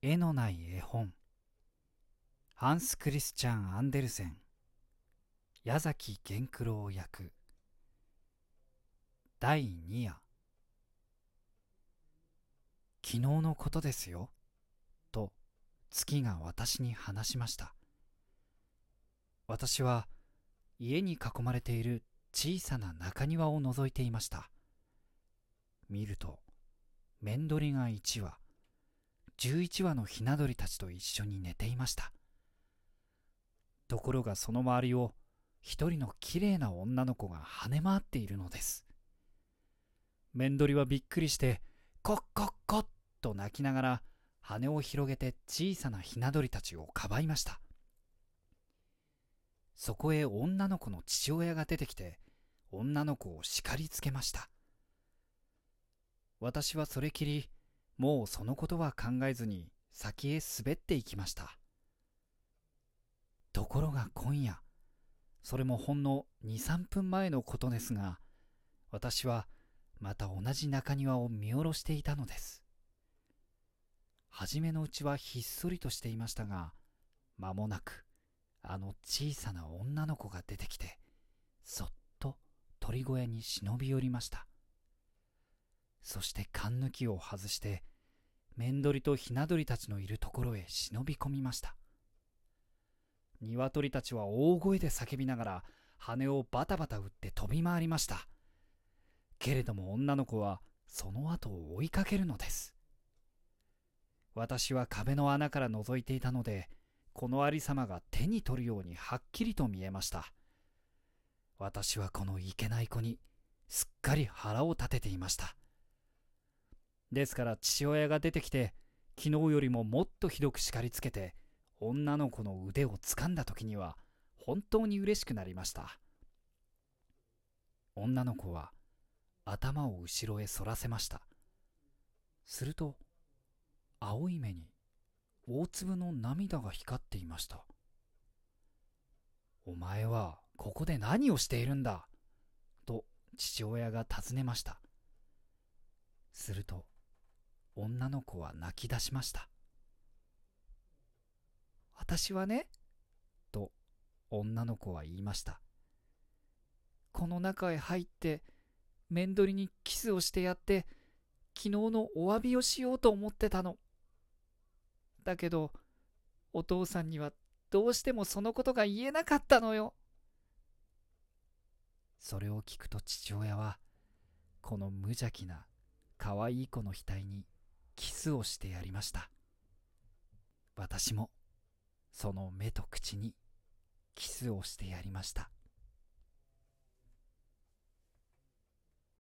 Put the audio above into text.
絵のない絵本。ハンス・クリスチャン・アンデルセン。矢崎源九郎役。第2夜。昨日のことですよ。と月が私に話しました。私は家に囲まれている小さな中庭を覗いていました。見ると面取りが1羽。11羽のひな鳥たちと一緒に寝ていました。ところがその周りを一人のきれいな女の子が跳ね回っているのです。面取りはびっくりしてコッコッコッと泣きながら羽を広げて小さなひな鳥たちをかばいました。そこへ女の子の父親が出てきて女の子を叱りつけました。私はそれきりもうそのことは考えずに先へ滑っていきました。ところが今夜それもほんの23分前のことですが私はまた同じ中庭を見下ろしていたのです。初めのうちはひっそりとしていましたが間もなくあの小さな女の子が出てきてそっと鳥小屋に忍び寄りました。そして缶抜きを外して面取りとひな鳥たちのいるところへ忍び込みました。鶏たちは大声で叫びながら羽をバタバタ打って飛び回りました。けれども女の子はその後を追いかけるのです。私は壁の穴から覗いていたのでこのありさまが手に取るようにはっきりと見えました。私はこのいけない子にすっかり腹を立てていました。ですから父親が出てきて昨日よりももっとひどく叱りつけて女の子の腕を掴んだ時には本当に嬉しくなりました。女の子は頭を後ろへ反らせました。すると青い目に大粒の涙が光っていました。お前はここで何をしているんだ？と父親が尋ねました。すると女の子は泣き出しました私はねと女の子は言いましたこの中へ入って面取りにキスをしてやって昨日のお詫びをしようと思ってたの。だけどお父さんにはどうしてもそのことが言えなかったのよ。それを聞くと父親はこの無邪気な可愛い子の額にキスをしてやりました。私もその目と口にキスをしてやりました。